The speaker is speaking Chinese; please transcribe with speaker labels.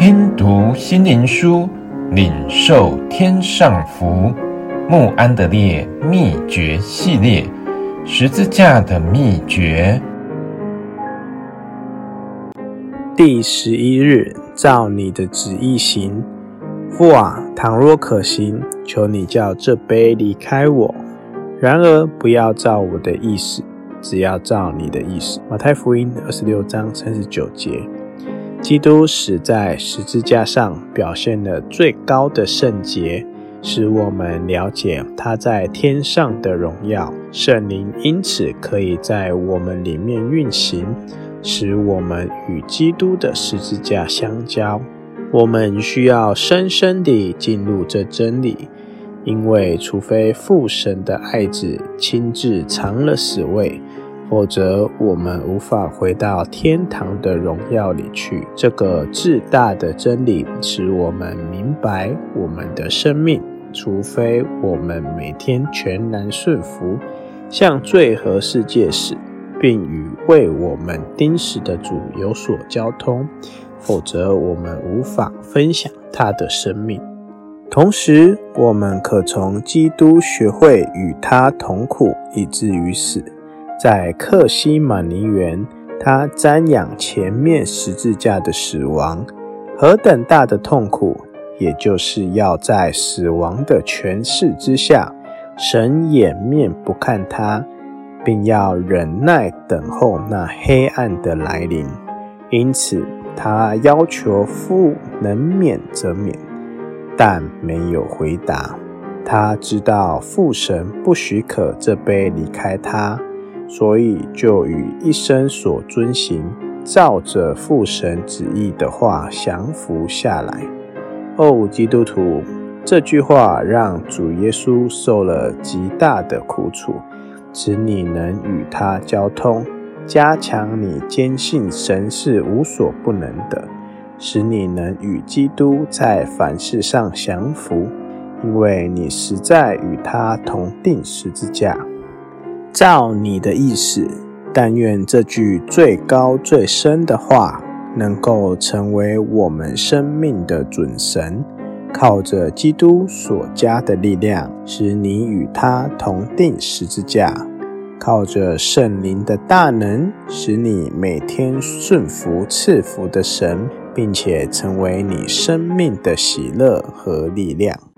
Speaker 1: 听读心灵书，领受天上福。慕安德烈秘诀系列，十字架的秘诀。
Speaker 2: 第十一日，照你的旨意行。父啊，倘若可行，求你叫这杯离开我；然而不要照我的意思，只要照你的意思。马太福音二十六章三十九节。基督死在十字架上，表现了最高的圣洁，使我们了解他在天上的荣耀。圣灵因此可以在我们里面运行，使我们与基督的十字架相交。我们需要深深地进入这真理，因为除非父神的爱子亲自尝了死味。否则，我们无法回到天堂的荣耀里去。这个至大的真理使我们明白，我们的生命，除非我们每天全然顺服，向罪和世界死，并与为我们钉死的主有所交通，否则我们无法分享他的生命。同时，我们可从基督学会与他同苦，以至于死。在克西马尼园，他瞻仰前面十字架的死亡，何等大的痛苦！也就是要在死亡的权势之下，神掩面不看他，并要忍耐等候那黑暗的来临。因此，他要求父能免则免，但没有回答。他知道父神不许可这杯离开他。所以，就与一生所遵行、照着父神旨意的话降服下来。哦，基督徒，这句话让主耶稣受了极大的苦楚，使你能与他交通，加强你坚信神是无所不能的，使你能与基督在凡事上降服，因为你实在与他同钉十字架。照你的意思，但愿这句最高最深的话，能够成为我们生命的准绳，靠着基督所加的力量，使你与他同定十字架；靠着圣灵的大能，使你每天顺服赐福的神，并且成为你生命的喜乐和力量。